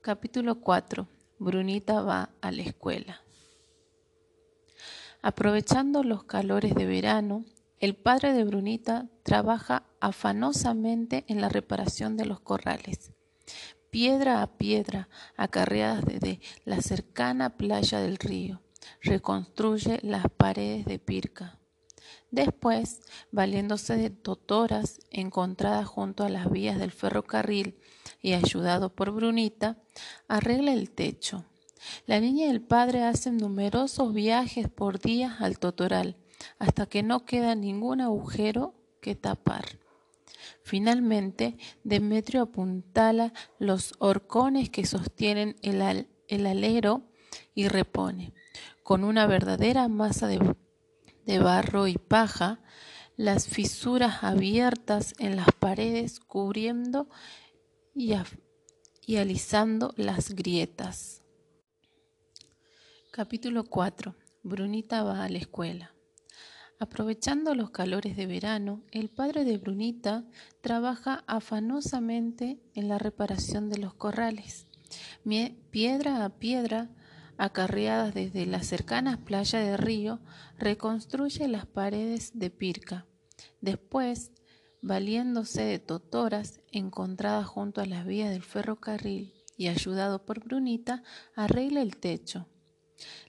Capítulo 4. Brunita va a la escuela. Aprovechando los calores de verano, el padre de Brunita trabaja afanosamente en la reparación de los corrales. Piedra a piedra, acarreadas desde la cercana playa del río, reconstruye las paredes de Pirca. Después, valiéndose de totoras encontradas junto a las vías del ferrocarril y ayudado por Brunita, arregla el techo. La niña y el padre hacen numerosos viajes por día al totoral, hasta que no queda ningún agujero que tapar. Finalmente, Demetrio apuntala los horcones que sostienen el, el alero y repone, con una verdadera masa de de barro y paja, las fisuras abiertas en las paredes cubriendo y, alisando las grietas. Capítulo 4. Brunita va a la escuela. Aprovechando los calores de verano, el padre de Brunita trabaja afanosamente en la reparación de los corrales. Piedra a piedra acarreadas desde las cercanas playas del río, reconstruye las paredes de Pirca. Después, valiéndose de totoras encontradas junto a las vías del ferrocarril y ayudado por Brunita, arregla el techo.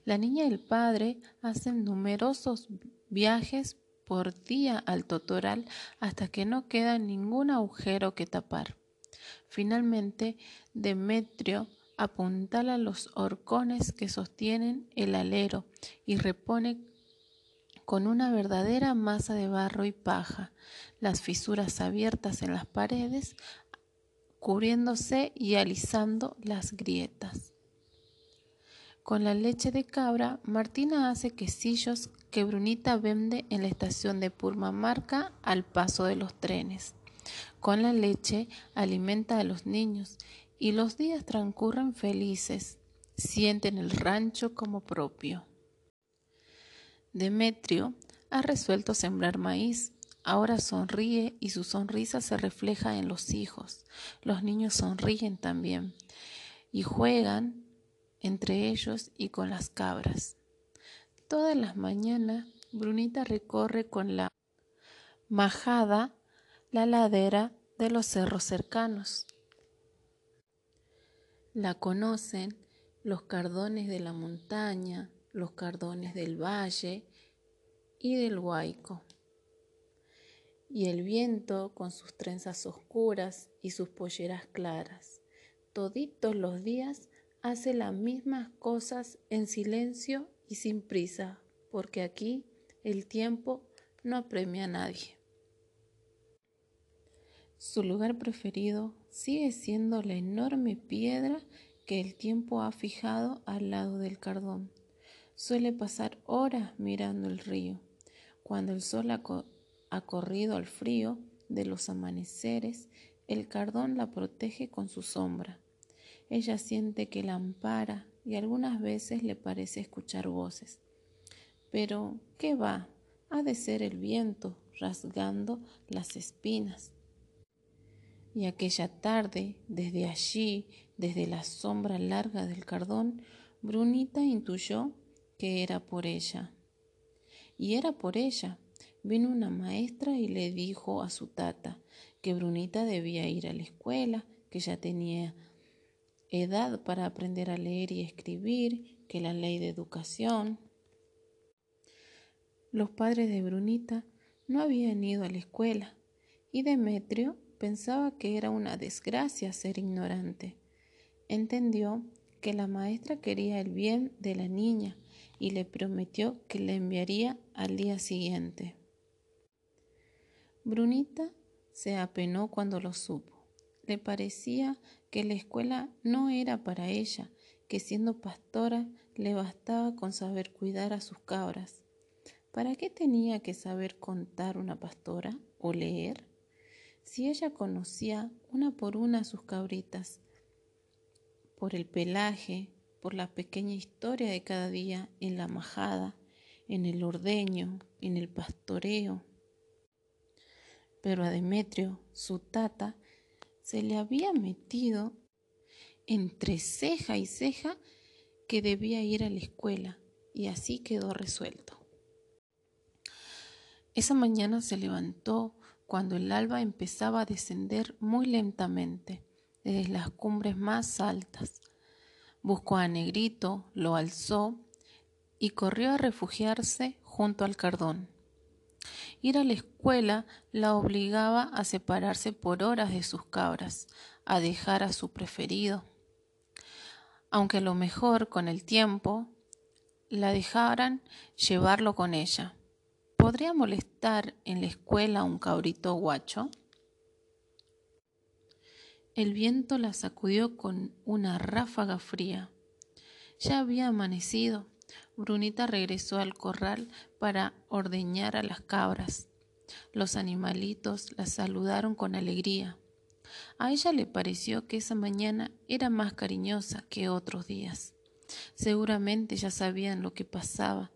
La niña y el padre hacen numerosos viajes por día al totoral hasta que no queda ningún agujero que tapar. Finalmente, Demetrio apuntala los horcones que sostienen el alero y repone con una verdadera masa de barro y paja las fisuras abiertas en las paredes, cubriéndose y alisando las grietas. Con la leche de cabra, Martina hace quesillos que Brunita vende en la estación de Purmamarca al paso de los trenes. Con la leche alimenta a los niños y los días transcurren felices, sienten el rancho como propio. Demetrio ha resuelto sembrar maíz, ahora sonríe y su sonrisa se refleja en los hijos. Los niños sonríen también y juegan entre ellos y con las cabras. Todas las mañanas Brunita recorre con la majada la ladera de los cerros cercanos. La conocen los cardones de la montaña, los cardones del valle y del huaico. Y el viento con sus trenzas oscuras y sus polleras claras. Toditos los días hace las mismas cosas en silencio y sin prisa, porque aquí el tiempo no apremia a nadie. Su lugar preferido sigue siendo la enorme piedra que el tiempo ha fijado al lado del cardón. Suele pasar horas mirando el río. Cuando el sol ha, corrido al frío de los amaneceres, el cardón la protege con su sombra. Ella siente que la ampara y algunas veces le parece escuchar voces. Pero, ¿qué va? Ha de ser el viento rasgando las espinas. Y aquella tarde, desde allí, desde la sombra larga del cardón, Brunita intuyó que era por ella. Y era por ella. Vino una maestra y le dijo a su tata que Brunita debía ir a la escuela, que ya tenía edad para aprender a leer y escribir, que la ley de educación. Los padres de Brunita no habían ido a la escuela y Demetrio Pensaba que era una desgracia ser ignorante. Entendió que la maestra quería el bien de la niña y le prometió que la enviaría al día siguiente. Brunita se apenó cuando lo supo. Le parecía que la escuela no era para ella, que siendo pastora le bastaba con saber cuidar a sus cabras. ¿Para qué tenía que saber contar una pastora o leer? si ella conocía una por una sus cabritas, por el pelaje, por la pequeña historia de cada día en la majada, en el ordeño, en el pastoreo. Pero a Demetrio, su tata, se le había metido entre ceja y ceja que debía ir a la escuela y así quedó resuelto. Esa mañana se levantó cuando el alba empezaba a descender muy lentamente desde las cumbres más altas. Buscó a Negrito, lo alzó y corrió a refugiarse junto al cardón. Ir a la escuela la obligaba a separarse por horas de sus cabras, a dejar a su preferido. Aunque a lo mejor con el tiempo la dejaran llevarlo con ella. ¿Podría molestar en la escuela un cabrito guacho? El viento la sacudió con una ráfaga fría. Ya había amanecido. Brunita regresó al corral para ordeñar a las cabras. Los animalitos la saludaron con alegría. A ella le pareció que esa mañana era más cariñosa que otros días. Seguramente ya sabían lo que pasaba,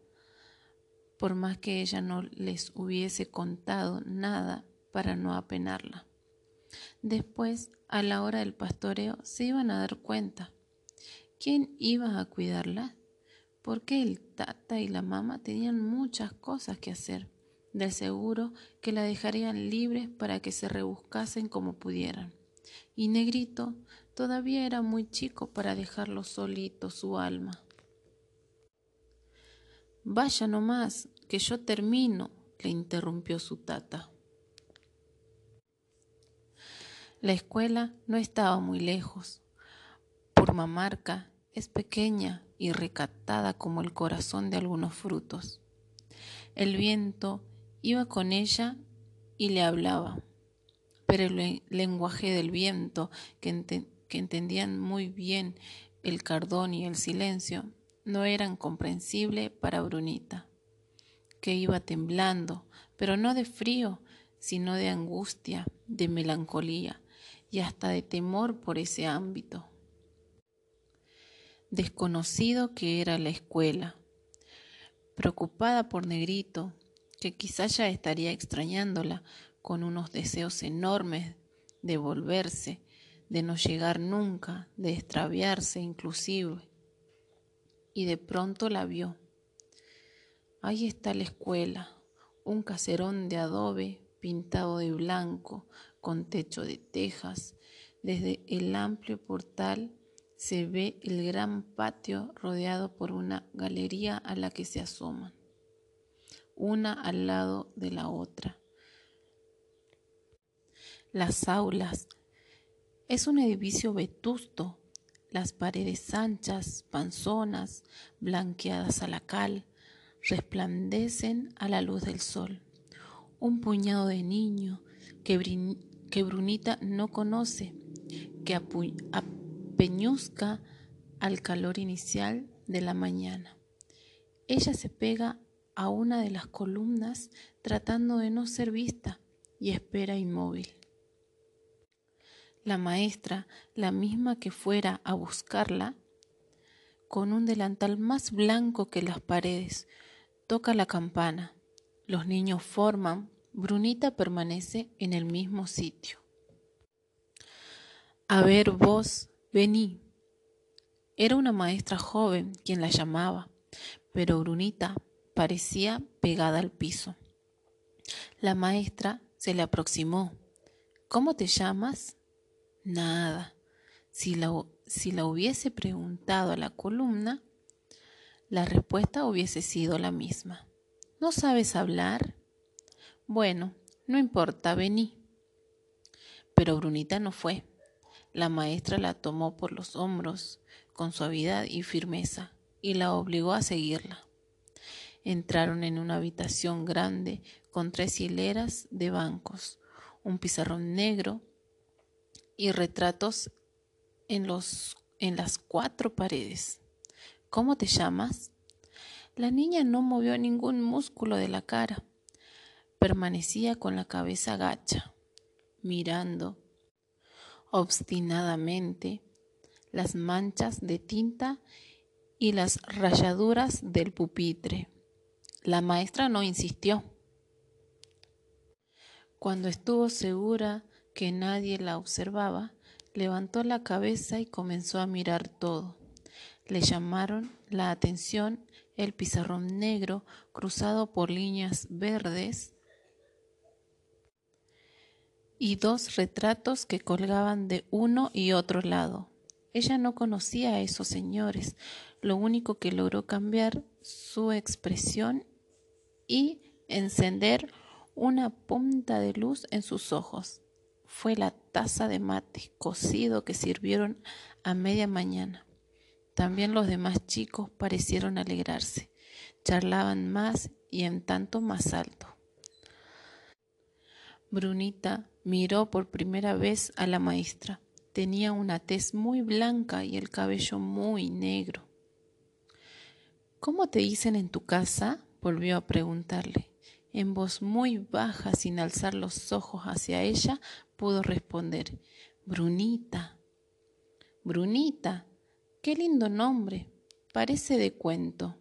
por más que ella no les hubiese contado nada para no apenarla. Después, a la hora del pastoreo, se iban a dar cuenta. ¿Quién iba a cuidarla? Porque el tata y la mamá tenían muchas cosas que hacer. Del seguro que la dejarían libres para que se rebuscasen como pudieran. Y Negrito todavía era muy chico para dejarlo solito su alma. Vaya nomás, que yo termino, le interrumpió su tata. La escuela no estaba muy lejos. Purmamarca es pequeña y recatada como el corazón de algunos frutos. El viento iba con ella y le hablaba, pero el lenguaje del viento, que, que entendían muy bien el cardón y el silencio, no eran comprensibles para Brunita, que iba temblando, pero no de frío, sino de angustia, de melancolía, y hasta de temor por ese ámbito. Desconocido que era la escuela, preocupada por Negrito, que quizás ya estaría extrañándola con unos deseos enormes de volverse, de no llegar nunca, de extraviarse inclusive. Y de pronto la vio. Ahí está la escuela, un caserón de adobe pintado de blanco, con techo de tejas. Desde el amplio portal se ve el gran patio rodeado por una galería a la que se asoman, una al lado de la otra. Las aulas. Es un edificio vetusto, las paredes anchas, panzonas, blanqueadas a la cal, resplandecen a la luz del sol un puñado de niños que, Brunita no conoce, que apeñuzca al calor inicial de la mañana. Ella se pega a una de las columnas tratando de no ser vista y espera inmóvil. La maestra, la misma que fuera a buscarla, con un delantal más blanco que las paredes, toca la campana. Los niños forman Brunita permanece en el mismo sitio. A ver vos, vení. Era una maestra joven quien la llamaba, pero Brunita parecía pegada al piso. La maestra se le aproximó. ¿Cómo te llamas? Nada. Si la, si la hubiese preguntado a la columna, la respuesta hubiese sido la misma. ¿No sabes hablar? Bueno, no importa, vení. Pero Brunita no fue. La maestra la tomó por los hombros con suavidad y firmeza y la obligó a seguirla. Entraron en una habitación grande con tres hileras de bancos, un pizarrón negro y retratos en, los, en las cuatro paredes. ¿Cómo te llamas? La niña no movió ningún músculo de la cara permanecía con la cabeza gacha, mirando obstinadamente las manchas de tinta y las rayaduras del pupitre. La maestra no insistió. Cuando estuvo segura que nadie la observaba, levantó la cabeza y comenzó a mirar todo. Le llamaron la atención el pizarrón negro cruzado por líneas verdes y dos retratos que colgaban de uno y otro lado. Ella no conocía a esos señores, lo único que logró cambiar su expresión y encender una punta de luz en sus ojos. Fue la taza de mate cocido que sirvieron a media mañana. También los demás chicos parecieron alegrarse. Charlaban más y en tanto más alto. Brunita miró por primera vez a la maestra. Tenía una tez muy blanca y el cabello muy negro. ¿Cómo te dicen en tu casa? volvió a preguntarle. En voz muy baja, sin alzar los ojos hacia ella, pudo responder Brunita. Brunita. Qué lindo nombre. Parece de cuento.